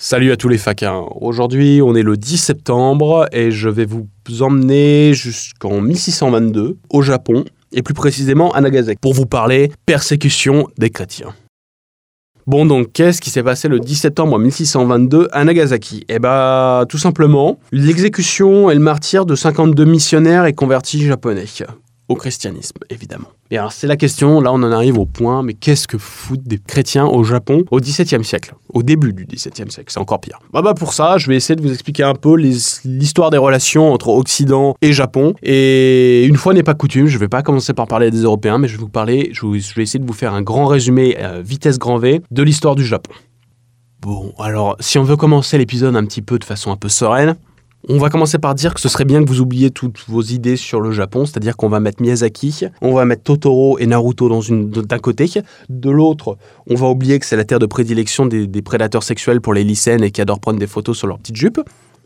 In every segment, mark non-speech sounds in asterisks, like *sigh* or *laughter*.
Salut à tous les faquins. Aujourd'hui, on est le 10 septembre et je vais vous emmener jusqu'en 1622 au Japon et plus précisément à Nagasaki pour vous parler persécution des chrétiens. Bon, donc, qu'est-ce qui s'est passé le 10 septembre 1622 à Nagasaki? Eh bah, tout simplement, l'exécution et le martyr de 52 missionnaires et convertis japonais au christianisme, évidemment. Et alors c'est la question, là on en arrive au point, mais qu'est-ce que foutent des chrétiens au Japon au XVIIe siècle Au début du XVIIe siècle, c'est encore pire. Bah, bah pour ça, je vais essayer de vous expliquer un peu l'histoire des relations entre Occident et Japon. Et une fois n'est pas coutume, je vais pas commencer par parler des Européens, mais je vais vous parler, je vais essayer de vous faire un grand résumé euh, vitesse grand V de l'histoire du Japon. Bon, alors si on veut commencer l'épisode un petit peu de façon un peu sereine, on va commencer par dire que ce serait bien que vous oubliez toutes vos idées sur le Japon, c'est-à-dire qu'on va mettre Miyazaki, on va mettre Totoro et Naruto dans une d'un côté, de l'autre, on va oublier que c'est la terre de prédilection des, prédateurs sexuels pour les lycéennes et qui adorent prendre des photos sur leurs petites jupes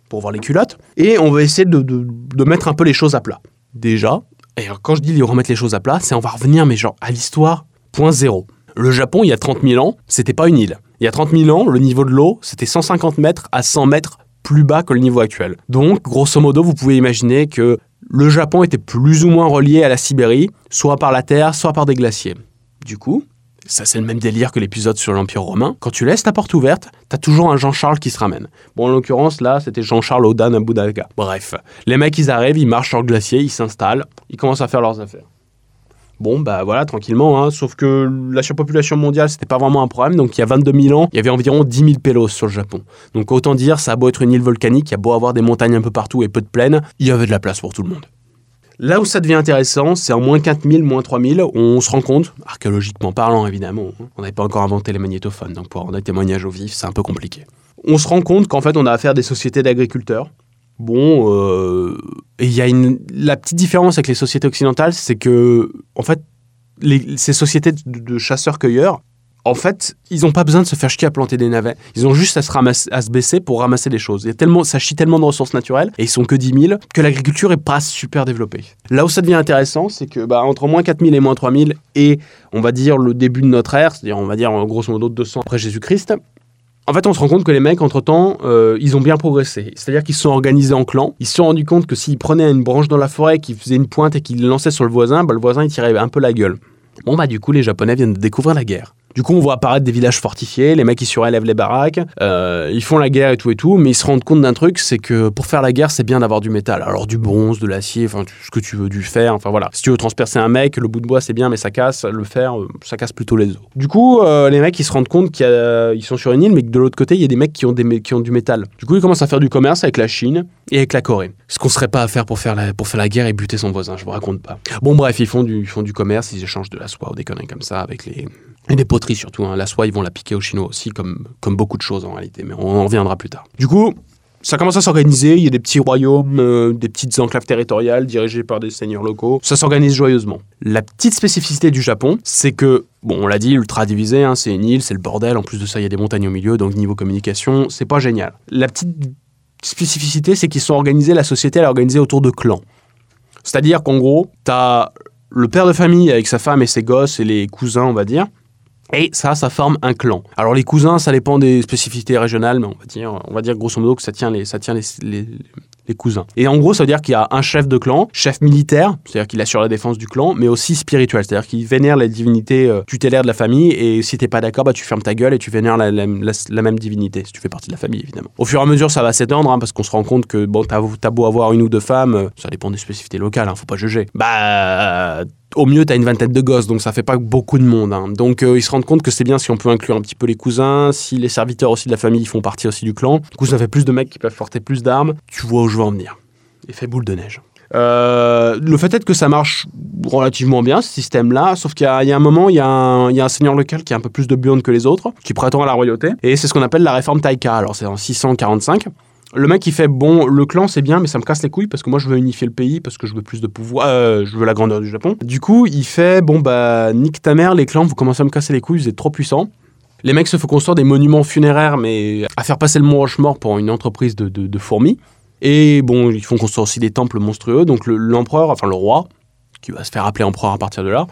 pour voir les culottes, et on va essayer de, mettre un peu les choses à plat. Déjà, et quand je dis remettre les choses à plat, c'est on va revenir mais genre à l'histoire point zéro. Le Japon, il y a 30 000 ans, c'était pas une île. Il y a 30 000 ans, le niveau de l'eau, c'était 150 mètres à 100 mètres plus bas que le niveau actuel. Donc, grosso modo, vous pouvez imaginer que le Japon était plus ou moins relié à la Sibérie, soit par la terre, soit par des glaciers. Du coup, ça c'est le même délire que l'épisode sur l'Empire romain. Quand tu laisses ta porte ouverte, t'as toujours un Jean-Charles qui se ramène. Bon, en l'occurrence, là, c'était Jean-Charles Odan Abudaga. Bref, les mecs, ils arrivent, ils marchent sur le glacier, ils s'installent, ils commencent à faire leurs affaires. Bon, bah voilà, tranquillement. Hein. Sauf que la surpopulation mondiale, c'était pas vraiment un problème. Donc il y a 22 000 ans, il y avait environ 10 000 pélos sur le Japon. Donc autant dire, ça a beau être une île volcanique, il y a beau avoir des montagnes un peu partout et peu de plaines, il y avait de la place pour tout le monde. Là où ça devient intéressant, c'est en moins 4000, moins 3000, on se rend compte, archéologiquement parlant évidemment, hein, on n'avait pas encore inventé les magnétophones, donc pour avoir des témoignages au vif, c'est un peu compliqué. On se rend compte qu'en fait on a affaire à des sociétés d'agriculteurs, Bon, euh, il y a une, la petite différence avec les sociétés occidentales, c'est que, en fait, ces sociétés de, chasseurs-cueilleurs, en fait, ils n'ont pas besoin de se faire chier à planter des navets. Ils ont juste à se, à se baisser pour ramasser des choses. Il y a tellement, ça chie tellement de ressources naturelles, et ils sont que 10 000, que l'agriculture est pas super développée. Là où ça devient intéressant, c'est que bah, entre moins 4 000 et moins 3 000, et on va dire le début de notre ère, c'est-à-dire on va dire grosso modo 200 après Jésus-Christ, en fait, on se rend compte que les mecs, entre-temps, euh, ils ont bien progressé. C'est-à-dire qu'ils se sont organisés en clans. Ils se sont rendus compte que s'ils prenaient une branche dans la forêt, qu'ils faisaient une pointe et qu'ils lançaient sur le voisin, bah, le voisin, il tirait un peu la gueule. Bon, bah, du coup, les Japonais viennent de découvrir la guerre. Du coup, on voit apparaître des villages fortifiés, les mecs ils surélèvent les baraques, euh, ils font la guerre et tout et tout, mais ils se rendent compte d'un truc, c'est que pour faire la guerre, c'est bien d'avoir du métal. Alors du bronze, de l'acier, enfin ce que tu veux, du fer, enfin voilà. Si tu veux transpercer un mec, le bout de bois c'est bien, mais ça casse, le fer, euh, ça casse plutôt les os. Du coup, euh, les mecs ils se rendent compte qu'ils sont sur une île, mais que de l'autre côté il y a des mecs qui ont, du métal. Du coup, ils commencent à faire du commerce avec la Chine et avec la Corée. Ce qu'on serait pas à faire pour faire la, guerre et buter son voisin, je vous raconte pas. Bon bref, ils font du, font du commerce, ils échangent de la soie ou des conneries comme ça avec les, et des poteries surtout. Hein. La soie, ils vont la piquer aux Chinois aussi, comme, comme beaucoup de choses en réalité, mais on en reviendra plus tard. Du coup, ça commence à s'organiser, il y a des petits royaumes, euh, des petites enclaves territoriales dirigées par des seigneurs locaux. Ça s'organise joyeusement. La petite spécificité du Japon, c'est que, bon, on l'a dit, ultra divisé, hein, c'est une île, c'est le bordel. En plus de ça, il y a des montagnes au milieu, donc niveau communication, c'est pas génial. La petite spécificité, c'est qu'ils sont organisés, la société est organisée autour de clans. C'est-à-dire qu'en gros, t'as le père de famille avec sa femme et ses gosses et les cousins, on va dire. Et ça, ça forme un clan. Alors les cousins, ça dépend des spécificités régionales, mais on va dire, on va dire grosso modo que ça tient les, cousins. Et en gros, ça veut dire qu'il y a un chef de clan, chef militaire, c'est-à-dire qu'il assure la défense du clan, mais aussi spirituel, c'est-à-dire qu'il vénère la divinité euh, tutélaire de la famille, et si t'es pas d'accord, bah, tu fermes ta gueule et tu vénères la, même divinité, si tu fais partie de la famille, évidemment. Au fur et à mesure, ça va s'étendre, hein, parce qu'on se rend compte que, bon, t'as beau avoir une ou deux femmes, euh, ça dépend des spécificités locales, hein, faut pas juger. Bah, au mieux, tu as une vingtaine de gosses, donc ça fait pas beaucoup de monde. Hein. Donc euh, ils se rendent compte que c'est bien si on peut inclure un petit peu les cousins, si les serviteurs aussi de la famille font partie aussi du clan. Du coup, ça fait plus de mecs qui peuvent porter plus d'armes. Tu vois où je veux en venir effet boule de neige. Euh, le fait est que ça marche relativement bien, ce système-là, sauf qu'il y, a un moment, il y a un, seigneur local qui a un peu plus de burnes que les autres, qui prétend à la royauté, et c'est ce qu'on appelle la réforme Taika. Alors c'est en 645. Le mec, il fait bon, le clan c'est bien, mais ça me casse les couilles parce que moi je veux unifier le pays, parce que je veux plus de pouvoir, euh, je veux la grandeur du Japon. Du coup, il fait bon, bah, nique ta mère, les clans, vous commencez à me casser les couilles, vous êtes trop puissants. Les mecs se font construire des monuments funéraires, mais à faire passer le mont Rochemort pour une entreprise de, de fourmis. Et bon, ils font construire aussi des temples monstrueux. Donc l'empereur, enfin le roi, qui va se faire appeler empereur à partir de là,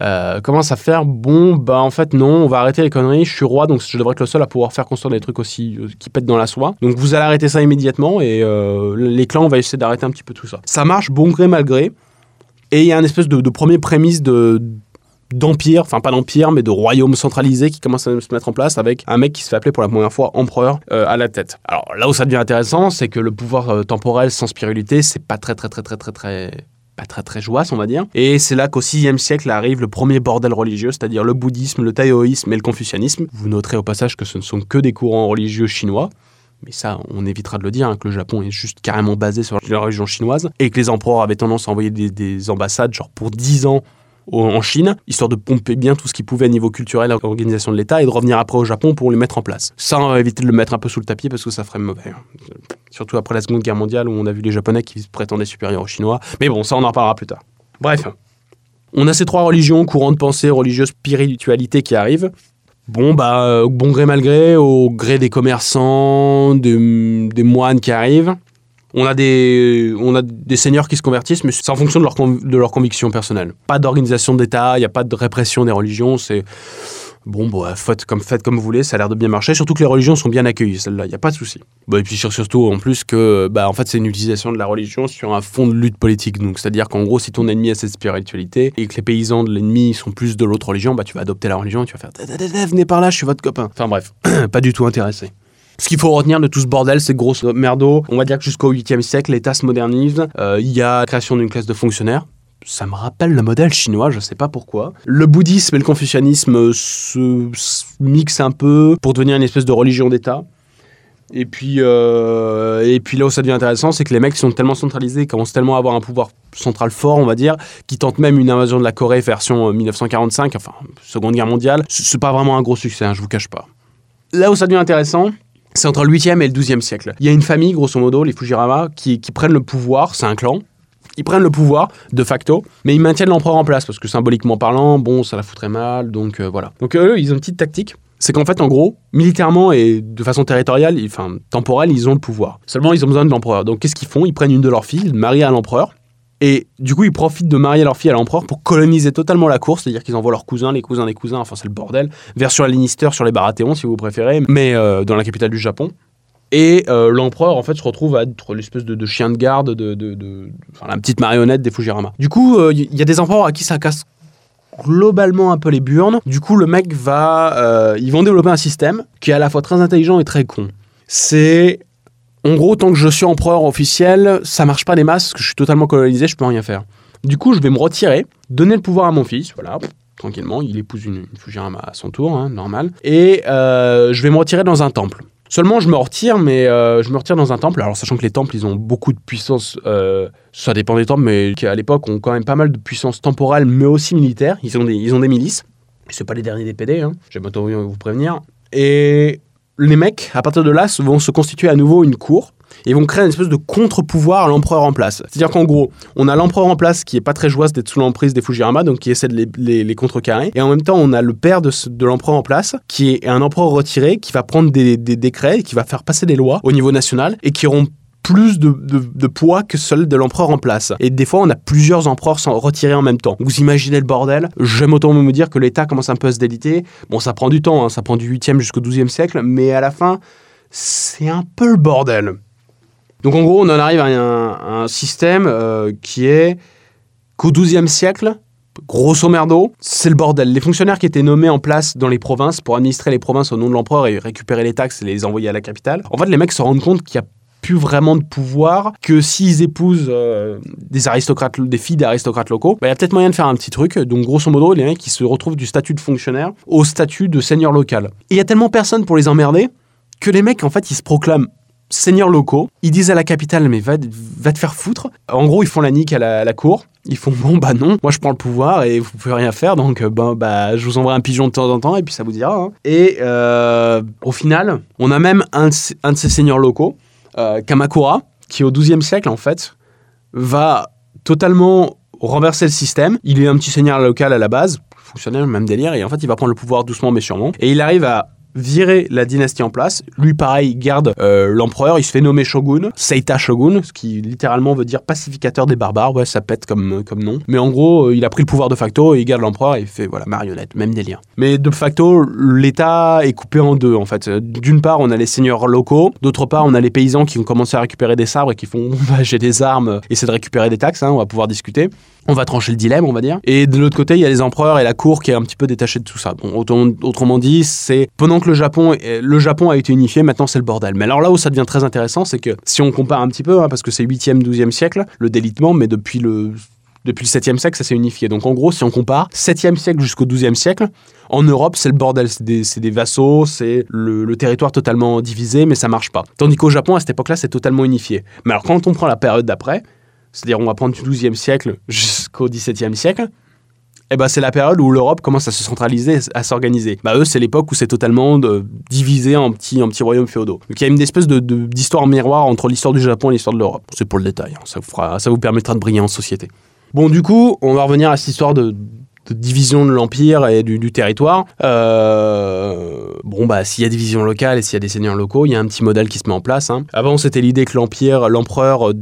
euh, commence à faire bon, bah en fait non, on va arrêter les conneries, je suis roi, donc je devrais être le seul à pouvoir faire construire des trucs aussi euh, qui pètent dans la soie. Donc vous allez arrêter ça immédiatement et euh, les clans, on va essayer d'arrêter un petit peu tout ça. Ça marche bon gré mal gré. Et il y a une espèce de, de premier prémisse de d'empire, enfin pas d'empire, mais de royaume centralisé qui commence à se mettre en place avec un mec qui se fait appeler pour la première fois empereur euh, à la tête. Alors là où ça devient intéressant, c'est que le pouvoir temporel sans spiritualité, c'est pas très très très très très très pas très très joyeux, on va dire. Et c'est là qu'au 6 siècle arrive le premier bordel religieux, c'est-à-dire le bouddhisme, le taoïsme et le confucianisme. Vous noterez au passage que ce ne sont que des courants religieux chinois. Mais ça, on évitera de le dire, hein, que le Japon est juste carrément basé sur la religion chinoise et que les empereurs avaient tendance à envoyer des, des ambassades, genre pour 10 ans, en Chine, histoire de pomper bien tout ce qu'ils pouvaient à niveau culturel, à l'organisation de l'État, et de revenir après au Japon pour les mettre en place. Ça, on va éviter de le mettre un peu sous le tapis parce que ça ferait mauvais. hein. Surtout après la Seconde Guerre mondiale où on a vu les Japonais qui se prétendaient supérieurs aux Chinois. Mais bon, ça, on en reparlera plus tard. Bref. On a ces trois religions, courants de pensée, religieux, spiritualité qui arrivent. Bon, bah, euh, bon gré mal gré, au gré des commerçants, des moines qui arrivent. On a, des, on a des seigneurs qui se convertissent, mais c'est en fonction de leur, de leur conviction personnelle. Pas d'organisation d'État, il n'y a pas de répression des religions, c'est... Bon, bah, faites comme, faites comme vous voulez, ça a l'air de bien marcher, surtout que les religions sont bien accueillies, celle-là, il n'y a pas de souci. Bon, et puis sur- surtout, en plus, que bah, en fait, c'est une utilisation de la religion sur un fond de lutte politique. Donc, c'est-à-dire qu'en gros, si ton ennemi a cette spiritualité et que les paysans de l'ennemi sont plus de l'autre religion, bah, tu vas adopter la religion et tu vas faire venez par là, je suis votre copain. Enfin bref, *clears throat* pas du tout intéressé. Ce qu'il faut retenir de tout ce bordel, c'est grosse merdo. On va dire que jusqu'au 8e siècle, l'État se modernise. Euh, Il y a la création d'une classe de fonctionnaires. Ça me rappelle le modèle chinois, je sais pas pourquoi. Le bouddhisme et le confucianisme se, mixent un peu pour devenir une espèce de religion d'État. Et puis, euh, et puis là où ça devient intéressant, c'est que les mecs sont tellement centralisés, ils commencent tellement à avoir un pouvoir central fort, on va dire, qui tentent même une invasion de la Corée version euh, 1945, enfin, Seconde Guerre mondiale. C'est pas vraiment un gros succès, hein, je vous cache pas. Là où ça devient intéressant, c'est entre le 8e et le 12e siècle. Il y a une famille, grosso modo, les Fujiwara, qui, qui prennent le pouvoir, c'est un clan. Ils prennent le pouvoir, de facto, mais ils maintiennent l'empereur en place, parce que symboliquement parlant, bon, ça la foutrait mal, donc euh, voilà. Donc eux, ils ont une petite tactique, c'est qu'en fait, en gros, militairement et de façon territoriale, enfin temporelle, ils ont le pouvoir. Seulement, ils ont besoin de l'empereur. Donc qu'est-ce qu'ils font? Ils prennent une de leurs filles, marient à l'empereur, et du coup, ils profitent de marier leur fille à l'empereur pour coloniser totalement la cour, c'est-à-dire qu'ils envoient leurs cousins, les cousins des cousins, enfin c'est le bordel, vers sur la sur les Baratheons si vous préférez, mais euh, dans la capitale du Japon. Et euh, l'empereur, en fait, se retrouve à être l'espèce de, chien de garde, de, la petite marionnette des Fujiwara. Du coup, euh, il y a des empereurs à qui ça casse globalement un peu les burnes. Du coup, le mec va... euh, ils vont développer un système qui est à la fois très intelligent et très con. C'est... En gros, tant que je suis empereur officiel, ça marche pas des masses, que je suis totalement colonisé, je peux rien faire. Du coup, je vais me retirer, donner le pouvoir à mon fils, voilà, tranquillement, il épouse une, une à son tour, hein, normal, et euh, je vais me retirer dans un temple. Seulement, je me retire, mais euh, je me retire dans un temple. Alors, sachant que les temples, ils ont beaucoup de puissance, euh, ça dépend des temples, mais à l'époque ont quand même pas mal de puissance temporelle, mais aussi militaire. Ils ont des, ils ont des milices. C'est pas les derniers des PD, hein. j'aime autant vous prévenir. Et les mecs, à partir de là, vont se constituer à nouveau une cour et vont créer une espèce de contre-pouvoir à l'empereur en place. C'est-à-dire qu'en gros, on a l'empereur en place qui est pas très joyeuse d'être sous l'emprise des Fujiwara, donc qui essaie de les, contrecarrer. Et en même temps, on a le père de, l'empereur en place, qui est un empereur retiré, qui va prendre des, des décrets, qui va faire passer des lois au niveau national, et qui auront plus de, poids que celle de l'empereur en place. Et des fois, on a plusieurs empereurs sans retirés en même temps. Vous imaginez le bordel? J'aime autant me dire que l'État commence un peu à se déliter. Bon, ça prend du temps, hein, ça prend du 8e jusqu'au 12e siècle, mais à la fin, c'est un peu le bordel. Donc en gros, on en arrive à un, un système euh, qui est qu'au XIIe siècle, grosso merdo, c'est le bordel. Les fonctionnaires qui étaient nommés en place dans les provinces pour administrer les provinces au nom de l'empereur et récupérer les taxes et les envoyer à la capitale, en fait, les mecs se rendent compte qu'il y a plus vraiment de pouvoir que s'ils épousent euh, des aristocrates, des filles d'aristocrates locaux, bah, il y a peut-être moyen de faire un petit truc. Donc grosso modo, les mecs qui se retrouvent du statut de fonctionnaire au statut de seigneur local. Et il y a tellement personne pour les emmerder que les mecs en fait ils se proclament seigneurs locaux. Ils disent à la capitale, mais va, va te faire foutre. En gros, ils font la nique à la, cour. Ils font, bon, bah non, moi je prends le pouvoir et vous pouvez rien faire, donc euh, ben, bah, je vous envoie un pigeon de temps en temps et puis ça vous dira. hein. Et euh, au final, on a même un de ces seigneurs locaux, euh, Kamakura, qui au XIIe siècle, en fait, va totalement renverser le système. Il est un petit seigneur local à la base, fonctionnaire, même délire, et en fait, il va prendre le pouvoir doucement mais sûrement. Et il arrive à virer la dynastie en place. Lui, pareil, il garde euh, l'empereur, il se fait nommer shogun, Seita shogun, ce qui littéralement veut dire pacificateur des barbares. Ouais, ça pète comme, comme nom. Mais en gros, euh, il a pris le pouvoir de facto et il garde l'empereur et il fait, voilà, marionnette, même délire. Mais de facto, l'État est coupé en deux, en fait. D'une part, on a les seigneurs locaux, d'autre part, on a les paysans qui ont commencé à récupérer des sabres et qui font, *laughs* j'ai des armes, essayer de récupérer des taxes, hein, on va pouvoir discuter. On va trancher le dilemme, on va dire. Et de l'autre côté, il y a les empereurs et la cour qui est un petit peu détachée de tout ça. Bon, autrement dit, c'est pendant que le Japon, le Japon a été unifié, maintenant c'est le bordel. Mais alors là où ça devient très intéressant, c'est que si on compare un petit peu, hein, parce que c'est 8e, 12e siècle, le délitement, mais depuis le depuis le 7e siècle, ça s'est unifié. Donc en gros, si on compare 7e siècle jusqu'au 12e siècle, en Europe, c'est le bordel. C'est des, vassaux, c'est le, territoire totalement divisé, mais ça marche pas. Tandis qu'au Japon, à cette époque-là, c'est totalement unifié. Mais alors quand on prend la période d'après, c'est-à-dire on va prendre du 12e siècle jusqu'au 17e siècle, eh ben, c'est la période où l'Europe commence à se centraliser, à s'organiser. Bah, eux, c'est l'époque où c'est totalement divisé en petits, en petits royaumes féodaux. Donc il y a une espèce de, d'histoire miroir entre l'histoire du Japon et l'histoire de l'Europe. C'est pour le détail, hein. ça, vous fera, ça vous permettra de briller en société. Bon, du coup, on va revenir à cette histoire de, division de l'empire et du, territoire. Euh, bon, bah, s'il y a des divisions locales et s'il y a des seigneurs locaux, il y a un petit modèle qui se met en place. Hein. Avant, c'était l'idée que l'empire, l'empereur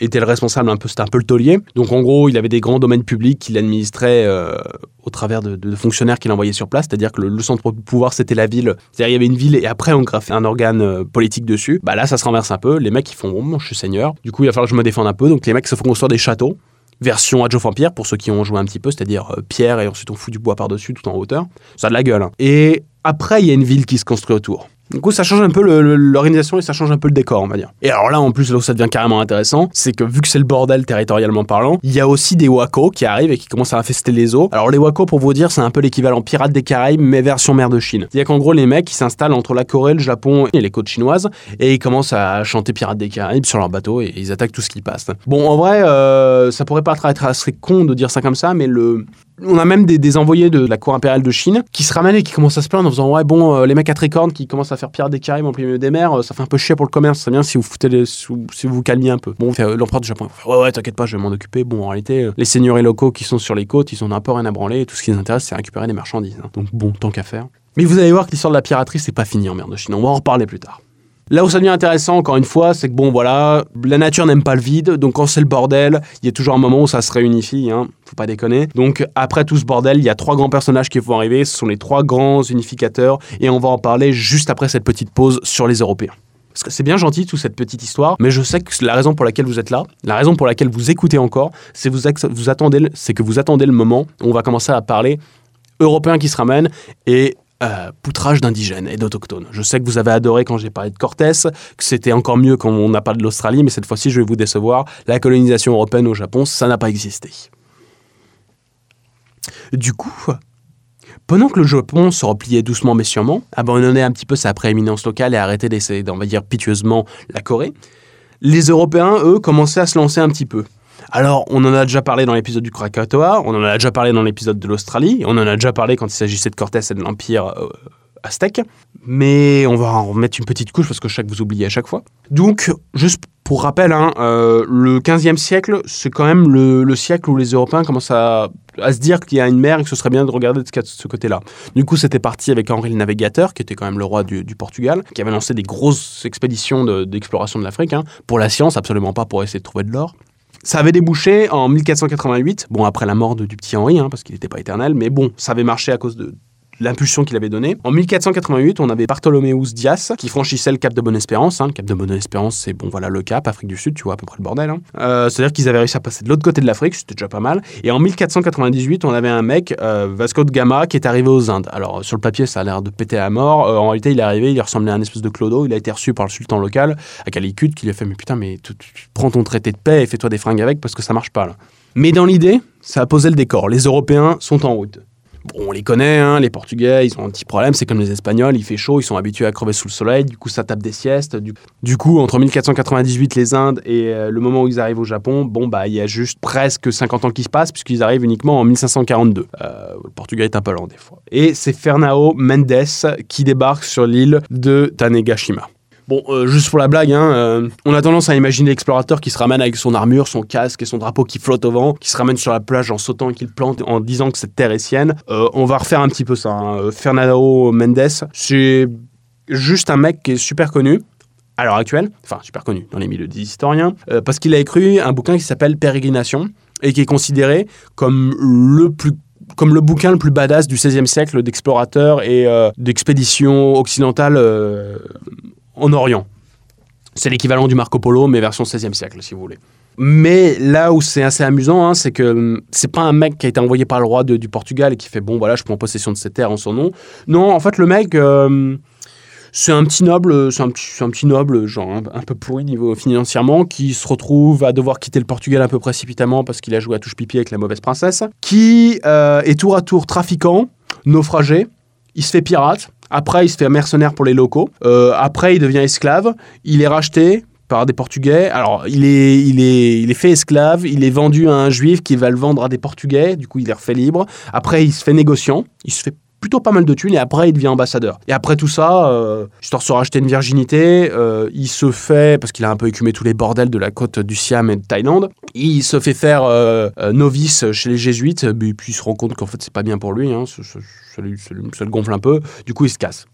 était le responsable un peu, c'était un peu le taulier. Donc en gros, il avait des grands domaines publics qu'il administrait euh, au travers de, fonctionnaires qu'il envoyait sur place, c'est-à-dire que le, centre de pouvoir c'était la ville. C'est-à-dire il y avait une ville et après on graffait un organe euh, politique dessus. Bah là, ça se renverse un peu. Les mecs ils font bon, je suis seigneur. Du coup, il va falloir que je me défende un peu. Donc les mecs se font construire des châteaux. Version Age of Empire pour ceux qui ont joué un petit peu, c'est-à-dire euh, pierre et ensuite on fout du bois par-dessus tout en hauteur. Ça a de la gueule. Hein. Et après, il y a une ville qui se construit autour. Du coup, ça change un peu l'organisation et ça change un peu le décor, on va dire. Et alors là, en plus, là où ça devient carrément intéressant, c'est que vu que c'est le bordel territorialement parlant, il y a aussi des wako qui arrivent et qui commencent à infester les eaux. Alors les wako, pour vous dire, c'est un peu l'équivalent pirate des Caraïbes, mais version mer de Chine. C'est-à-dire qu'en gros, les mecs, ils s'installent entre la Corée, le Japon et les côtes chinoises et ils commencent à chanter pirates des Caraïbes sur leur bateau et ils attaquent tout ce qui passe. Bon, en vrai, euh, ça pourrait pas être assez con de dire ça comme ça, mais le, on a même des, envoyés de la cour impériale de Chine qui se ramènent et qui commencent à se plaindre en disant ouais bon euh, les mecs à tricorne qui commencent à faire pire des Caraïbes en plein des mers euh, ça fait un peu chier pour le commerce. C'est bien si vous foutez les, si vous vous calmiez un peu. Bon euh, l'empereur du Japon ouais ouais t'inquiète pas je vais m'en occuper. Bon en réalité les seigneuries locaux qui sont sur les côtes ils ont un peu rien à branler. Et tout ce qui les intéresse c'est récupérer des marchandises hein. donc bon tant qu'à faire. Mais vous allez voir que l'histoire de la piraterie c'est pas fini en mer de Chine. On va en reparler plus tard Là où ça devient intéressant, encore une fois, c'est que bon, voilà, la nature n'aime pas le vide, donc quand c'est le bordel, il y a toujours un moment où ça se réunifie, hein, faut pas déconner. Donc après tout ce bordel, il y a trois grands personnages qui vont arriver, ce sont les trois grands unificateurs, et on va en parler juste après cette petite pause sur les Européens. Parce que c'est bien gentil toute cette petite histoire, mais je sais que la raison pour laquelle vous êtes là, la raison pour laquelle vous écoutez encore, c'est vous, c'est que vous attendez le moment où on va commencer à parler européens qui se ramènent et euh, poutrage d'indigènes et d'autochtones. Je sais que vous avez adoré quand j'ai parlé de Cortés, que c'était encore mieux quand on n'a pas de l'Australie, mais cette fois-ci, je vais vous décevoir. La colonisation européenne au Japon, ça n'a pas existé. Du coup, pendant que le Japon se repliait doucement mais sûrement, abandonnait un petit peu sa prééminence locale et arrêtait d'essayer d'envahir piteusement la Corée, les Européens, eux, commençaient à se lancer un petit peu. Alors, on en a déjà parlé dans l'épisode du Krakatoa, on en a déjà parlé dans l'épisode de l'Australie, on en a déjà parlé quand il s'agissait de Cortés et de l'Empire euh, aztèque, mais on va en remettre une petite couche parce que je sais que vous oubliez à chaque fois. Donc, juste pour rappel, hein, euh, le 15e siècle, c'est quand même le, siècle où les Européens commencent à, se dire qu'il y a une mer et que ce serait bien de regarder de ce, côté-là. Du coup, c'était parti avec Henri le Navigateur, qui était quand même le roi du, Portugal, qui avait lancé des grosses expéditions d'exploration de, l'Afrique, hein, pour la science, absolument pas pour essayer de trouver de l'or. Ça avait débouché en 1488, bon après la mort du petit Henri, hein, parce qu'il n'était pas éternel, mais bon, ça avait marché à cause de, l'impulsion qu'il avait donnée. En 1488, on avait Bartholoméus Dias qui franchissait le cap de Bonne-Espérance. Hein. Le cap de Bonne-Espérance, c'est bon, voilà le cap, Afrique du Sud, tu vois à peu près le bordel. Hein. Euh, c'est-à-dire qu'ils avaient réussi à passer de l'autre côté de l'Afrique, c'était déjà pas mal. Et en 1498, on avait un mec, euh, Vasco de Gama, qui est arrivé aux Indes. Alors sur le papier, ça a l'air de péter à mort. Euh, en réalité, il est arrivé, il ressemblait à un espèce de clodo. Il a été reçu par le sultan local à Calicut, qui lui a fait Mais putain, mais prends ton traité de paix et fais-toi des fringues avec parce que ça marche pas là. Mais dans l'idée, ça a posé le décor. Les Européens sont en route on les connaît, hein, les Portugais, ils ont un petit problème, c'est comme les Espagnols, il fait chaud, ils sont habitués à crever sous le soleil, du coup ça tape des siestes. Du, coup, entre 1498 les Indes et euh, le moment où ils arrivent au Japon, bon bah il y a juste presque 50 ans qui se passent puisqu'ils arrivent uniquement en 1542. Euh, le Portugais est un peu lent des fois. Et c'est Fernao Mendes qui débarque sur l'île de Tanegashima. Bon, euh, juste pour la blague, hein, euh, on a tendance à imaginer l'explorateur qui se ramène avec son armure, son casque et son drapeau qui flotte au vent, qui se ramène sur la plage en sautant et qui le plante en disant que cette terre est sienne. Euh, on va refaire un petit peu ça. hein. Fernando Mendes, c'est juste un mec qui est super connu à l'heure actuelle, enfin super connu dans les milieux des historiens, parce qu'il a écrit un bouquin qui s'appelle Pérégrination et qui est considéré comme le bouquin le plus badass du XVIe siècle d'explorateurs et d'expéditions occidentales en Orient. C'est l'équivalent du Marco Polo, mais version XVIe siècle, si vous voulez. Mais là où c'est assez amusant, hein, c'est que hum, c'est pas un mec qui a été envoyé par le roi du Portugal et qui fait bon voilà, je prends possession de cette terre en son nom. Non, en fait, le mec, euh, c'est un petit noble, c'est un petit, noble, genre un, un peu pourri niveau financièrement, qui se retrouve à devoir quitter le Portugal un peu précipitamment parce qu'il a joué à touche pipi avec la mauvaise princesse, qui euh, est tour à tour trafiquant, naufragé, il se fait pirate. Après, il se fait mercenaire pour les locaux. Euh, après, il devient esclave. Il est racheté par des Portugais. Alors, il est, il, est, il est fait esclave. Il est vendu à un juif qui va le vendre à des Portugais. Du coup, il est refait libre. Après, il se fait négociant. Il se fait plutôt pas mal de thunes et après il devient ambassadeur. Et après tout ça, euh, histoire de se racheter une virginité, euh, il se fait, parce qu'il a un peu écumé tous les bordels de la côte du Siam et de Thaïlande, il se fait faire euh, euh, novice chez les jésuites, puis puis il se rend compte qu'en fait c'est pas bien pour lui, hein, lui- ça le gonfle un peu, du coup il se casse.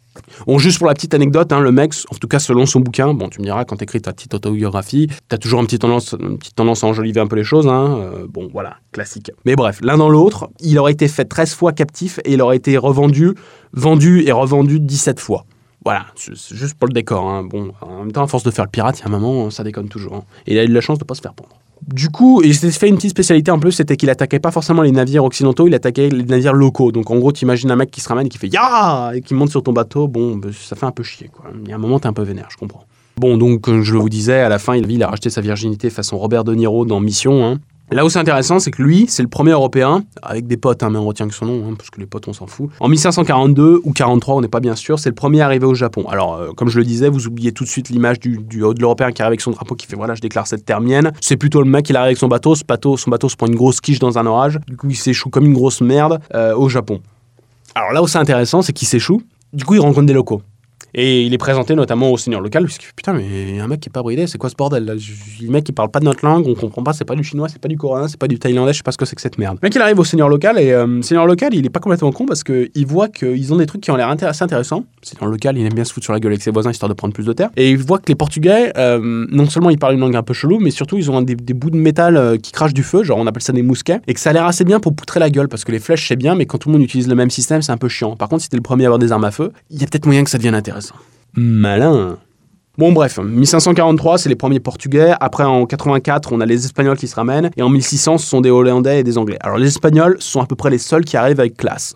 Bon, juste pour la petite anecdote, hein, le mec, en tout cas selon son bouquin, bon, tu me diras, quand t'écris ta petite autobiographie, t'as toujours une petite tendance, une petite tendance à enjoliver un peu les choses, hein, euh, bon, voilà, classique. Mais bref, l'un dans l'autre, il aurait été fait 13 fois captif et il aurait été revendu, vendu et revendu 17 fois. Voilà, c'est juste pour le décor. hein. Bon, en même temps, à force de faire le pirate, il y a un moment, ça déconne toujours. Et il a eu de la chance de pas se faire prendre. Du coup, il s'était fait une petite spécialité en plus, c'était qu'il attaquait pas forcément les navires occidentaux, il attaquait les navires locaux. Donc en gros, tu imagines un mec qui se ramène et qui fait Ya et qui monte sur ton bateau, bon, bah, ça fait un peu chier quoi. Il y a un moment, t'es un peu vénère, je comprends. Bon, donc, comme je vous disais, à la fin, il a racheté sa virginité façon Robert De Niro dans Mission. hein. Là où c'est intéressant, c'est que lui, c'est le premier Européen, avec des potes, hein, mais on retient que son nom, hein, parce que les potes, on s'en fout. En 1542 ou 43, on n'est pas bien sûr, c'est le premier arrivé au Japon. Alors, euh, comme je le disais, vous oubliez tout de suite l'image du, de l'Européen qui arrive avec son drapeau, qui fait voilà, je déclare cette terre mienne. C'est plutôt le mec qui arrive avec son bateau, son bateau se prend une grosse quiche dans un orage, du coup, il s'échoue comme une grosse merde euh, au Japon. Alors là où c'est intéressant, c'est qu'il s'échoue, du coup, il rencontre des locaux. Et il est présenté notamment au seigneur local, puisque putain, mais un mec qui est pas bridé, c'est quoi ce bordel là? Le mec qui parle pas de notre langue, on comprend pas, c'est pas du chinois, c'est pas du coréen, c'est pas du thaïlandais, je sais pas ce que c'est que cette merde. Le mec il arrive au seigneur local et euh, seigneur local il est pas complètement con parce qu'il voit qu'ils ont des trucs qui ont l'air assez intéressants. Seigneur local il aime bien se foutre sur la gueule avec ses voisins histoire de prendre plus de terre. Et il voit que les portugais, euh, non seulement ils parlent une langue un peu chelou, mais surtout ils ont des, des bouts de métal euh, qui crachent du feu, genre on appelle ça des mousquets, et que ça a l'air assez bien pour poutrer la gueule parce que les flèches c'est bien, mais quand tout le monde utilise le même système c'est un peu chiant. Par contre si t'es le premier à avoir des armes à feu, il y a peut-être moyen que ça devienne intéressant. Malin. Bon bref, 1543 c'est les premiers portugais, après en 84 on a les espagnols qui se ramènent, et en 1600 ce sont des hollandais et des anglais. Alors les espagnols sont à peu près les seuls qui arrivent avec classe.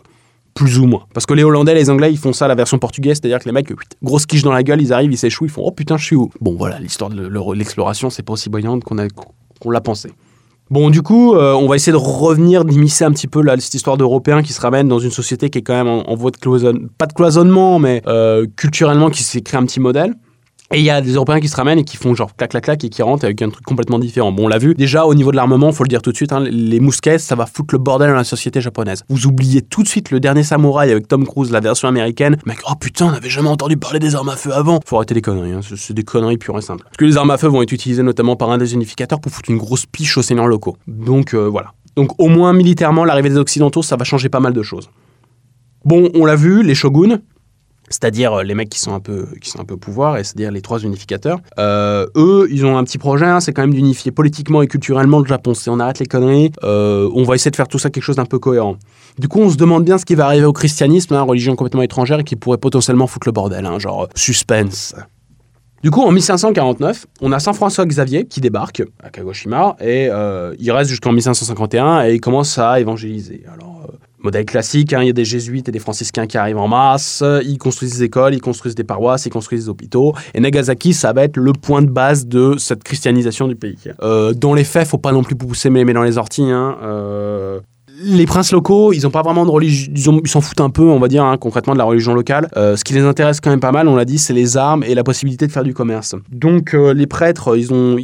Plus ou moins. Parce que les Hollandais et les Anglais, ils font ça la version portugaise, c'est-à-dire que les mecs, grosse quiche dans la gueule, ils arrivent, ils s'échouent, ils font Oh putain, je suis où? Bon voilà, l'histoire de l'exploration, c'est pas aussi brillante qu'on l'a pensé. Bon, du coup, euh, on va essayer de revenir, d'immiscer un petit peu cette histoire d'Européens qui se ramènent dans une société qui est quand même en, en voie de cloisonnement, pas de cloisonnement, mais euh, culturellement qui s'est créé un petit modèle. Et il y a des Européens qui se ramènent et qui font genre clac clac clac et qui rentrent avec un truc complètement différent. Bon, on l'a vu. Déjà, au niveau de l'armement, faut le dire tout de suite, hein, les mousquets, ça va foutre le bordel dans la société japonaise. Vous oubliez tout de suite le dernier samouraï avec Tom Cruise, la version américaine. Mec, oh putain, on n'avait jamais entendu parler des armes à feu avant. Faut arrêter les conneries, hein, c'est des conneries pures et simples. Parce que les armes à feu vont être utilisées notamment par un des unificateurs pour foutre une grosse piche aux seigneurs locaux. Donc euh, voilà. Donc au moins militairement, l'arrivée des Occidentaux, ça va changer pas mal de choses. Bon, on l'a vu, les shoguns, c'est-à-dire euh, les mecs qui sont un peu qui sont un peu au pouvoir, et c'est-à-dire les trois unificateurs. Euh, eux, ils ont un petit projet, hein, c'est quand même d'unifier politiquement et culturellement le Japon. Si on arrête les conneries, euh, on va essayer de faire tout ça quelque chose d'un peu cohérent. Du coup, on se demande bien ce qui va arriver au christianisme, hein, religion complètement étrangère et qui pourrait potentiellement foutre le bordel, hein, genre suspense. Du coup, en 1549, on a Saint François Xavier qui débarque à Kagoshima et il reste jusqu'en 1551 et il commence à évangéliser. Alors, modèle classique, hein, il y a des jésuites et des franciscains qui arrivent en masse, ils construisent des écoles, ils construisent des paroisses, ils construisent des hôpitaux. Et Nagasaki, ça va être le point de base de cette christianisation du pays. Euh, dans les faits, faut pas non plus pousser mes dans les orties. hein, euh, les princes locaux, ils ont pas vraiment de religion, ils s'en foutent un peu, on va dire, hein, concrètement de la religion locale. Euh, ce qui les intéresse quand même pas mal, on l'a dit, c'est les armes et la possibilité de faire du commerce. Donc euh, les prêtres, ils ont,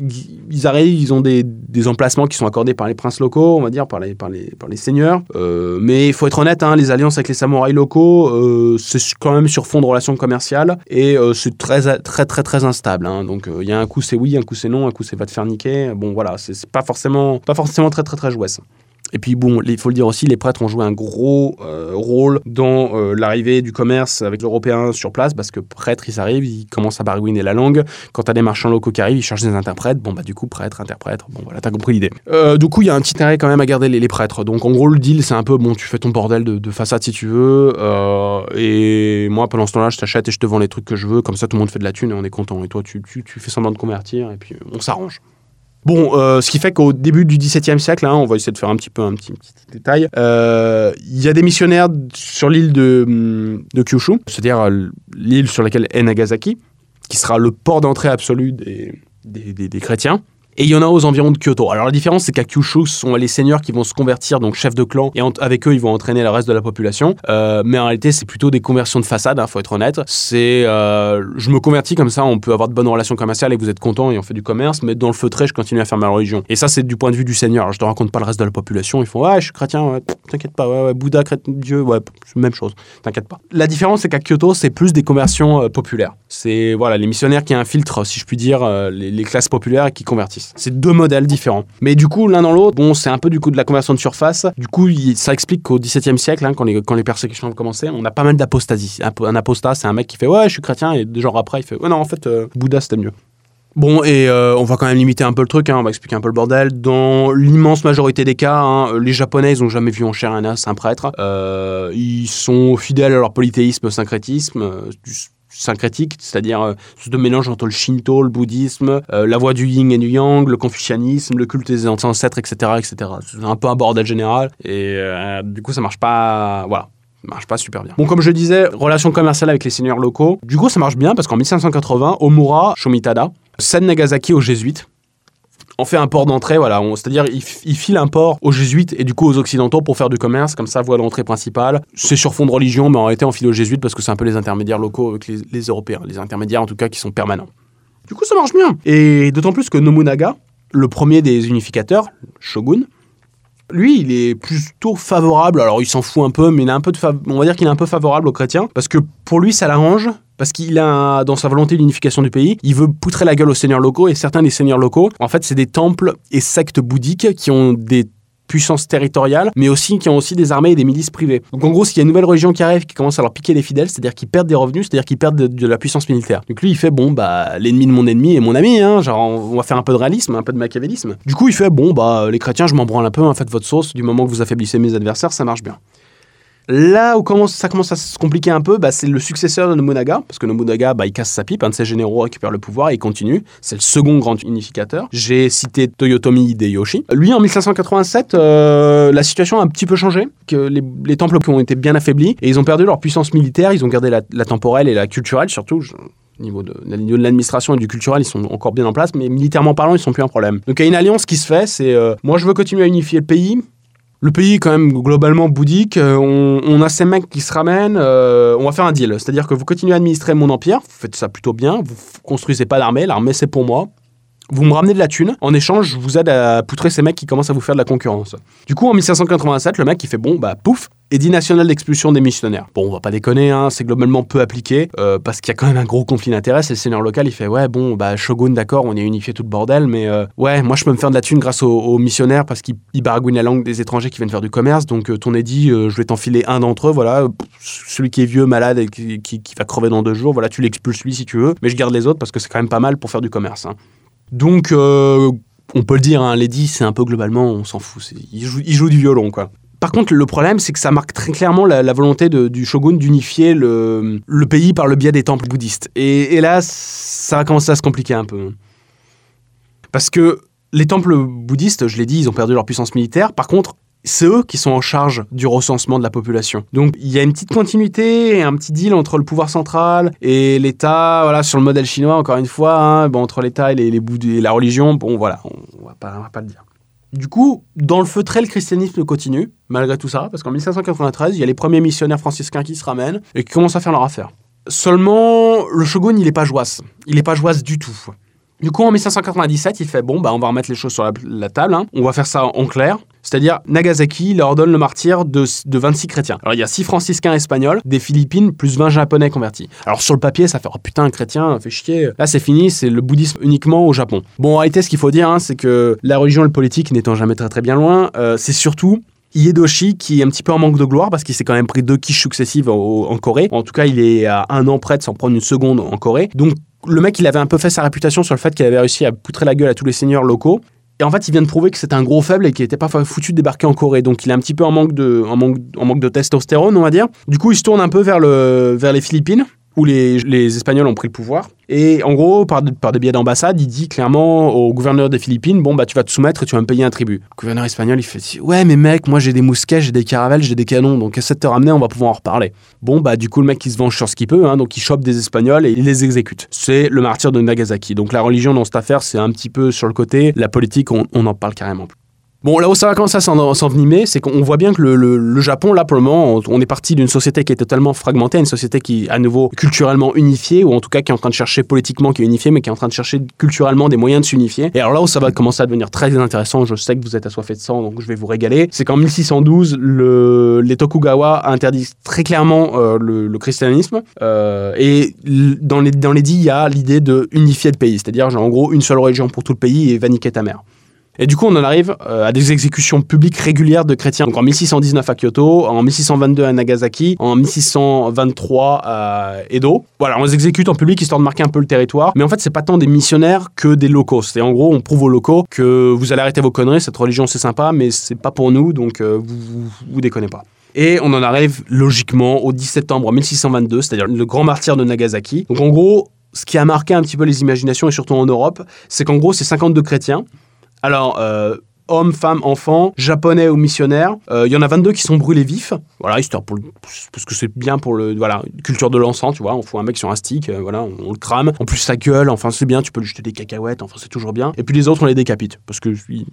arrivent, ils ont des, emplacements qui sont accordés par les princes locaux, on va dire, par les, seigneurs. Euh, mais il faut être honnête, hein, les alliances avec les samouraïs locaux, c'est quand même sur fond de relations commerciales et c'est très, très, très, très instable. Hein. Donc il y a un coup c'est oui, un coup c'est non, un coup c'est va te faire niquer. Bon voilà, c'est pas forcément, pas forcément très, très, très jouesse. Et puis bon, il faut le dire aussi, les prêtres ont joué un gros euh, rôle dans euh, l'arrivée du commerce avec l'européen sur place, parce que prêtres, ils arrivent, ils commencent à baragouiner la langue. Quand t'as des marchands locaux qui arrivent, ils cherchent des interprètes. Bon bah du coup, prêtre, interprète, bon voilà, t'as compris l'idée. Euh, du coup, il y a un petit intérêt quand même à garder les, prêtres. Donc en gros, le deal, c'est un peu, bon, tu fais ton bordel de, façade si tu veux, et moi, pendant ce temps-là, je t'achète et je te vends les trucs que je veux, comme ça tout le monde fait de la thune et on est content. Et toi, tu, tu, tu fais semblant de convertir, et puis on s'arrange. Bon, euh, ce qui fait qu'au début du XVIIe siècle, hein, on va essayer de faire un petit peu un petit, détail, euh, il y a des missionnaires sur l'île de, de Kyushu, c'est-à-dire euh, l'île sur laquelle est Nagasaki, qui sera le port d'entrée absolu des, des, des chrétiens. Et il y en a aux environs de Kyoto. Alors la différence, c'est qu'à Kyushu, ce sont les seigneurs qui vont se convertir, donc chefs de clan, et avec eux, ils vont entraîner le reste de la population. Euh, mais en réalité, c'est plutôt des conversions de façade, hein, faut être honnête. C'est, euh, je me convertis comme ça, on peut avoir de bonnes relations commerciales et vous êtes content et on fait du commerce, mais dans le feutré, je continue à faire ma religion. Et ça, c'est du point de vue du seigneur. je te raconte pas le reste de la population. Ils font, ouais, je suis chrétien, t'inquiète pas, ouais, ouais, Bouddha, chrétien, Dieu, ouais, même chose, t'inquiète pas. La différence, c'est qu'à Kyoto, c'est plus des conversions euh, populaires. C'est, voilà, les missionnaires qui infiltrent, si je puis dire, les, les classes populaires et qui convertissent. C'est deux modèles différents. Mais du coup, l'un dans l'autre, bon, c'est un peu du coup de la conversion de surface. Du coup, ça explique qu'au XVIIe siècle, hein, quand, les, quand les persécutions ont commencé, on a pas mal d'apostasie. Un, apostat, c'est un mec qui fait ouais, je suis chrétien, et deux jours après, il fait ouais, non, en fait, euh, Bouddha, c'était mieux. Bon, et euh, on va quand même limiter un peu le truc, hein, on va expliquer un peu le bordel. Dans l'immense majorité des cas, hein, les Japonais, ils ont jamais vu en chair un as, un prêtre. Euh, ils sont fidèles à leur polythéisme, syncrétisme, syncrétique, c'est-à-dire euh, ce mélange entre le shinto, le bouddhisme, euh, la voie du yin et du yang, le confucianisme, le culte des ancêtres, etc., etc. C'est un peu un bordel général et euh, du coup ça marche pas, voilà. Marche pas super bien. Bon, comme je disais, relation commerciale avec les seigneurs locaux. Du coup, ça marche bien parce qu'en 1580, Omura Shomitada cède Nagasaki aux jésuites on fait un port d'entrée, voilà. C'est-à-dire, il, file un port aux jésuites et du coup aux occidentaux pour faire du commerce, comme ça, voie d'entrée principale. C'est sur fond de religion, mais en réalité, on file aux jésuites parce que c'est un peu les intermédiaires locaux avec les, Européens, les intermédiaires en tout cas qui sont permanents. Du coup, ça marche bien. Et d'autant plus que Nobunaga, le premier des unificateurs, shogun, lui, il est plutôt favorable. Alors, il s'en fout un peu, mais il a un peu de on va dire qu'il est un peu favorable aux chrétiens parce que pour lui, ça l'arrange parce qu'il a dans sa volonté d'unification du pays, il veut poutrer la gueule aux seigneurs locaux et certains des seigneurs locaux, en fait, c'est des temples et sectes bouddhiques qui ont des puissance territoriale, mais aussi qui ont aussi des armées et des milices privées. Donc en gros, s'il y a une nouvelle religion qui arrive, qui commence à leur piquer les fidèles, c'est-à-dire qu'ils perdent des revenus, c'est-à-dire qu'ils perdent de, la puissance militaire. Donc lui, il fait bon, bah l'ennemi de mon ennemi est mon ami, hein, genre on va faire un peu de réalisme, un peu de machiavélisme. Du coup, il fait bon, bah les chrétiens, je m'en branle un peu, hein, fait votre sauce, du moment que vous affaiblissez mes adversaires, ça marche bien. Là où ça commence à se compliquer un peu, bah, c'est le successeur de Nobunaga, parce que Nobunaga, bah, il casse sa pipe, un de ses généraux récupère le pouvoir et il continue. C'est le second grand unificateur. J'ai cité Toyotomi Hideyoshi. Lui, en 1587, euh, la situation a un petit peu changé, que les, temples ont été bien affaiblis et ils ont perdu leur puissance militaire, ils ont gardé la, temporelle et la culturelle surtout. au niveau de, l'administration et du culturel, ils sont encore bien en place, mais militairement parlant, ils sont plus un problème. Donc il y a une alliance qui se fait, c'est euh, moi je veux continuer à unifier le pays, le pays est quand même globalement bouddhique. Euh, on, a ces mecs qui se ramènent. Euh, on va faire un deal. C'est-à-dire que vous continuez à administrer mon empire. Vous faites ça plutôt bien. Vous construisez pas l'armée. L'armée, c'est pour moi. Vous me ramenez de la thune. En échange, je vous aide à poutrer ces mecs qui commencent à vous faire de la concurrence. Du coup, en 1587, le mec, il fait bon, bah pouf, Édit national d'expulsion des missionnaires. Bon, on va pas déconner, hein, c'est globalement peu appliqué, euh, parce qu'il y a quand même un gros conflit d'intérêts. C'est le seigneur local, il fait Ouais, bon, bah Shogun, d'accord, on est unifié tout le bordel, mais euh, ouais, moi je peux me faire de la thune grâce aux, missionnaires parce qu'ils baragouinent la langue des étrangers qui viennent faire du commerce. Donc euh, ton édit, je vais t'enfiler un d'entre eux, voilà, celui qui est vieux, malade et qui, va crever dans deux jours, voilà, tu l'expulses lui si tu veux, mais je garde les autres parce que c'est quand même pas mal pour faire du commerce. Hein. Donc, on peut le dire, hein, l'édit, c'est un peu globalement, on s'en fout. Il joue, du violon, quoi. Par contre, le problème, c'est que ça marque très clairement la, volonté du shogun d'unifier le, pays par le biais des temples bouddhistes. Et, là, ça va commencer à se compliquer un peu. Parce que les temples bouddhistes, je l'ai dit, ils ont perdu leur puissance militaire. Par contre, c'est eux qui sont en charge du recensement de la population. Donc il y a une petite continuité et un petit deal entre le pouvoir central et l'État, voilà, sur le modèle chinois, encore une fois, hein, entre l'État et, les, les et la religion, bon voilà, on on va pas le dire. Du coup, dans le feutré, le christianisme continue, malgré tout ça, parce qu'en 1593, il y a les premiers missionnaires franciscains qui se ramènent et qui commencent à faire leur affaire. Seulement, le shogun, il n'est pas joasse. Il n'est pas joasse du tout. Du coup, en 1597, il fait bon, bah, on va remettre les choses sur la, table. Hein. On va faire ça en clair. C'est-à-dire, Nagasaki leur donne le martyr de, 26 chrétiens. Alors, il y a 6 franciscains espagnols, des Philippines, plus 20 japonais convertis. Alors, sur le papier, ça fait oh putain, un chrétien, fait chier. Là, c'est fini, c'est le bouddhisme uniquement au Japon. Bon, en réalité, ce qu'il faut dire, hein, c'est que la religion et le politique n'étant jamais très très bien loin, euh, c'est surtout Iedoshi qui est un petit peu en manque de gloire parce qu'il s'est quand même pris deux quiches successives en, Corée. En tout cas, il est à un an près de s'en prendre une seconde en Corée. Donc le mec, il avait un peu fait sa réputation sur le fait qu'il avait réussi à poutrer la gueule à tous les seigneurs locaux. Et en fait, il vient de prouver que c'était un gros faible et qu'il n'était pas foutu de débarquer en Corée. Donc, il est un petit peu en manque de, testostérone, on va dire. Du coup, il se tourne un peu vers les Philippines où les, les, Espagnols ont pris le pouvoir. Et en gros, par, par des biais d'ambassade, il dit clairement au gouverneur des Philippines Bon, bah, tu vas te soumettre et tu vas me payer un tribut. Le gouverneur espagnol, il fait Ouais, mais mec, moi j'ai des mousquets, j'ai des caravelles, j'ai des canons, donc essaie de te ramener, on va pouvoir en reparler. Bon, bah, du coup, le mec, il se venge sur ce qu'il peut, hein, donc il chope des Espagnols et il les exécute. C'est le martyr de Nagasaki. Donc la religion dans cette affaire, c'est un petit peu sur le côté, la politique, on, on en parle carrément plus. Bon, là où ça va commencer à s'envenimer, c'est qu'on voit bien que le, Japon, là, pour le moment, on, est parti d'une société qui est totalement fragmentée, une société qui est à nouveau culturellement unifiée, ou en tout cas qui est en train de chercher politiquement, qui est unifiée, mais qui est en train de chercher culturellement des moyens de s'unifier. Et alors là où ça va commencer à devenir très intéressant, je sais que vous êtes assoiffé de sang, donc je vais vous régaler, c'est qu'en 1612, le, les Tokugawa interdisent très clairement euh, le, christianisme, euh, et dans les, dans les dits, il y a l'idée de unifier le pays, c'est-à-dire, en gros, une seule religion pour tout le pays et va niquer ta mère. Et du coup, on en arrive euh, à des exécutions publiques régulières de chrétiens. Donc en 1619 à Kyoto, en 1622 à Nagasaki, en 1623 à Edo. Voilà, on les exécute en public histoire de marquer un peu le territoire. Mais en fait, c'est pas tant des missionnaires que des locaux. C'est en gros, on prouve aux locaux que vous allez arrêter vos conneries, cette religion c'est sympa, mais c'est pas pour nous, donc euh, vous, vous, déconnez pas. Et on en arrive logiquement au 10 septembre 1622, c'est-à-dire le grand martyr de Nagasaki. Donc en gros, ce qui a marqué un petit peu les imaginations, et surtout en Europe, c'est qu'en gros, c'est 52 chrétiens alors, euh, hommes, femmes, enfants, japonais ou missionnaires. Euh, il y en a 22 qui sont brûlés vifs. Voilà, histoire pour parce que c'est bien pour le voilà culture de l'encens, tu vois. On fout un mec sur un stick, euh, voilà, on, le crame. En plus, ça gueule. Enfin, c'est bien. Tu peux lui jeter des cacahuètes. Enfin, c'est toujours bien. Et puis les autres, on les décapite parce que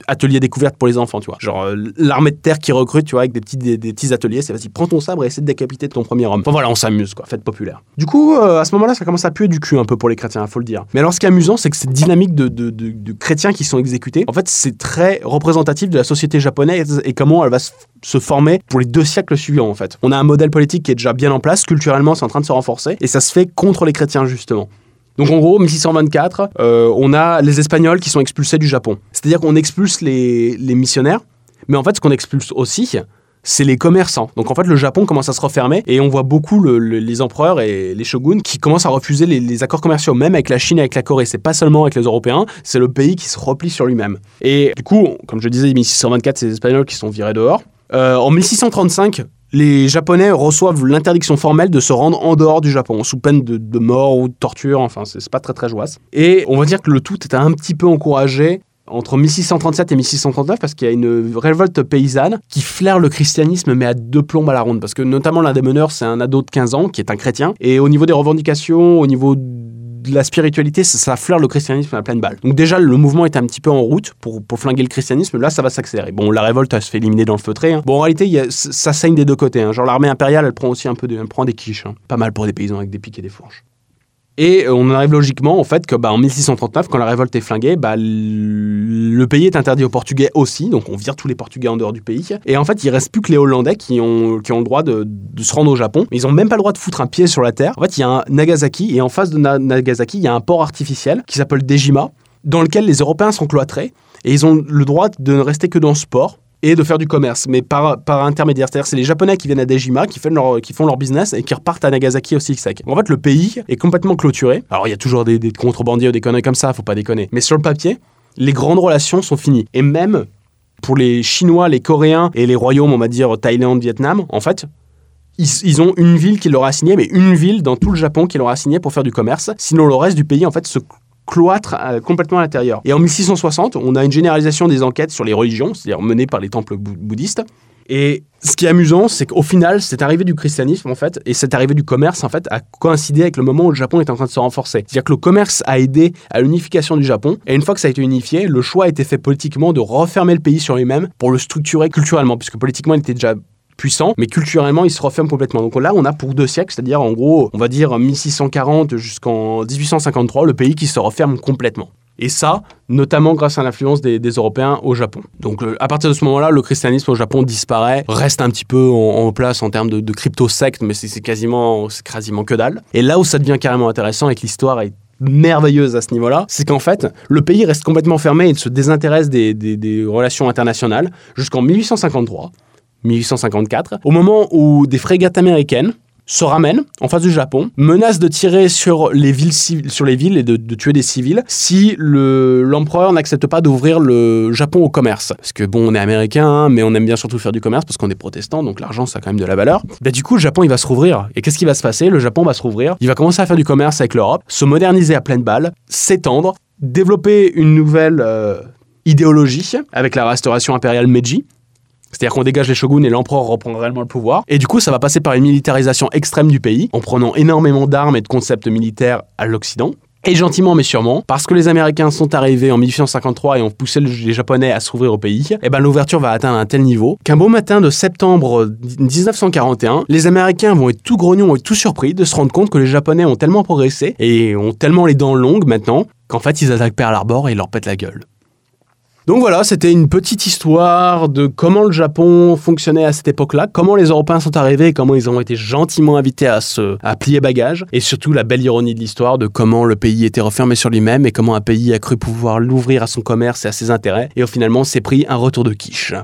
atelier découverte pour les enfants, tu vois. Genre l'armée de terre qui recrute, tu vois, avec des petits des, petits ateliers. C'est vas-y, prends ton sabre et essaie de décapiter ton premier homme. Enfin voilà, on s'amuse quoi. Fête populaire. Du coup, à ce moment-là, ça commence à puer du cul un peu pour les chrétiens, faut le dire. Mais alors, ce qui est amusant, c'est que cette dynamique de, de, de chrétiens qui sont exécutés, en fait, c'est très représentatif de la société japonaise et comment elle va se former pour les deux siècles suivants en fait. On a un modèle politique qui est déjà bien en place, culturellement c'est en train de se renforcer et ça se fait contre les chrétiens justement. Donc en gros, 1624, euh, on a les Espagnols qui sont expulsés du Japon. C'est-à-dire qu'on expulse les, les missionnaires, mais en fait ce qu'on expulse aussi, c'est les commerçants. Donc en fait, le Japon commence à se refermer et on voit beaucoup les empereurs et les shoguns qui commencent à refuser les, accords commerciaux, même avec la Chine avec la Corée. C'est pas seulement avec les Européens, c'est le pays qui se replie sur lui-même. Et du coup, comme je disais, 1624, c'est les Espagnols qui sont virés dehors. Euh, en 1635, les Japonais reçoivent l'interdiction formelle de se rendre en dehors du Japon, sous peine de, mort ou de torture, enfin c'est pas très très joyeux. Et on va dire que le tout est un petit peu encouragé entre 1637 et 1639 parce qu'il y a une révolte paysanne qui flaire le christianisme mais à deux plombes à la ronde parce que notamment l'un des meneurs c'est un ado de 15 ans qui est un chrétien et au niveau des revendications, au niveau de la spiritualité, ça, flaire le christianisme à pleine balle. Donc déjà, le mouvement est un petit peu en route pour, pour flinguer le christianisme. Là, ça va s'accélérer. Bon, la révolte, elle se fait éliminer dans le feutré. Hein. Bon, en réalité, ça saigne des deux côtés. Hein. Genre, l'armée impériale, elle prend aussi un peu de, elle prend des quiches. Hein. Pas mal pour des paysans avec des piques et des fourches. Et euh, on arrive logiquement au fait que bah, en 1639, quand la révolte est flinguée, bah, le pays est interdit aux Portugais aussi, donc on vire tous les Portugais en dehors du pays. Et en fait, il reste plus que les Hollandais qui ont, qui ont le droit de, se rendre au Japon, mais ils ont même pas le droit de foutre un pied sur la terre. En fait, il y a un Nagasaki, et en face de Nagasaki, il y a un port artificiel qui s'appelle Dejima, dans lequel les Européens sont cloîtrés, et ils ont le droit de ne rester que dans ce port et de faire du commerce, mais par, par intermédiaire. C'est-à-dire c'est les Japonais qui viennent à Dejima, qui font, leur, qui font leur business et qui repartent à Nagasaki aussi sec. En fait, le pays est complètement clôturé. Alors, il y a toujours des, contrebandiers ou des conneries comme ça, faut pas déconner. Mais sur le papier, les grandes relations sont finies. Et même pour les Chinois, les Coréens et les royaumes, on va dire Thaïlande, Vietnam, en fait, ils, ont une ville qui leur a signé, mais une ville dans tout le Japon qui leur a signé pour faire du commerce. Sinon, le reste du pays, en fait, se cloître euh, complètement à l'intérieur. Et en 1660, on a une généralisation des enquêtes sur les religions, c'est-à-dire menées par les temples bouddhistes. Et ce qui est amusant, c'est qu'au final, cette arrivée du christianisme, en fait, et cette arrivée du commerce, en fait, a coïncidé avec le moment où le Japon est en train de se renforcer. C'est-à-dire que le commerce a aidé à l'unification du Japon, et une fois que ça a été unifié, le choix a été fait politiquement de refermer le pays sur lui-même pour le structurer culturellement, puisque politiquement, il était déjà puissant, mais culturellement, il se referme complètement. Donc là, on a pour deux siècles, c'est-à-dire en gros, on va dire 1640 jusqu'en 1853, le pays qui se referme complètement. Et ça, notamment grâce à l'influence des, Européens au Japon. Donc à partir de ce moment-là, le christianisme au Japon disparaît, reste un petit peu en, place en termes de, crypto-secte, mais c'est quasiment, quasiment que dalle. Et là où ça devient carrément intéressant et que l'histoire est merveilleuse à ce niveau-là, c'est qu'en fait, le pays reste complètement fermé et se désintéresse des relations internationales jusqu'en 1853. 1854, au moment où des frégates américaines se ramènent en face du Japon, menacent de tirer sur les villes, sur les villes et de, tuer des civils si l'empereur n'accepte pas d'ouvrir le Japon au commerce. Parce que bon, on est américain, mais on aime bien surtout faire du commerce parce qu'on est protestant, donc l'argent ça a quand même de la valeur. Bah, du coup, le Japon il va se rouvrir. Et qu'est-ce qui va se passer? Le Japon va se rouvrir, il va commencer à faire du commerce avec l'Europe, se moderniser à pleine balle, s'étendre, développer une nouvelle euh, idéologie avec la restauration impériale Meiji, c'est-à-dire qu'on dégage les shoguns et l'empereur reprend réellement le pouvoir. Et du coup, ça va passer par une militarisation extrême du pays, en prenant énormément d'armes et de concepts militaires à l'Occident. Et gentiment mais sûrement, parce que les Américains sont arrivés en 1853 et ont poussé les Japonais à s'ouvrir au pays, et eh ben l'ouverture va atteindre un tel niveau qu'un beau matin de septembre 1941, les Américains vont être tout grognons et tout surpris de se rendre compte que les Japonais ont tellement progressé et ont tellement les dents longues maintenant qu'en fait ils attaquent Pearl Harbor et ils leur pètent la gueule. Donc voilà, c'était une petite histoire de comment le Japon fonctionnait à cette époque-là, comment les Européens sont arrivés, comment ils ont été gentiment invités à, se, plier bagages, et surtout la belle ironie de l'histoire de comment le pays était refermé sur lui-même et comment un pays a cru pouvoir l'ouvrir à son commerce et à ses intérêts, et au finalement s'est pris un retour de quiche.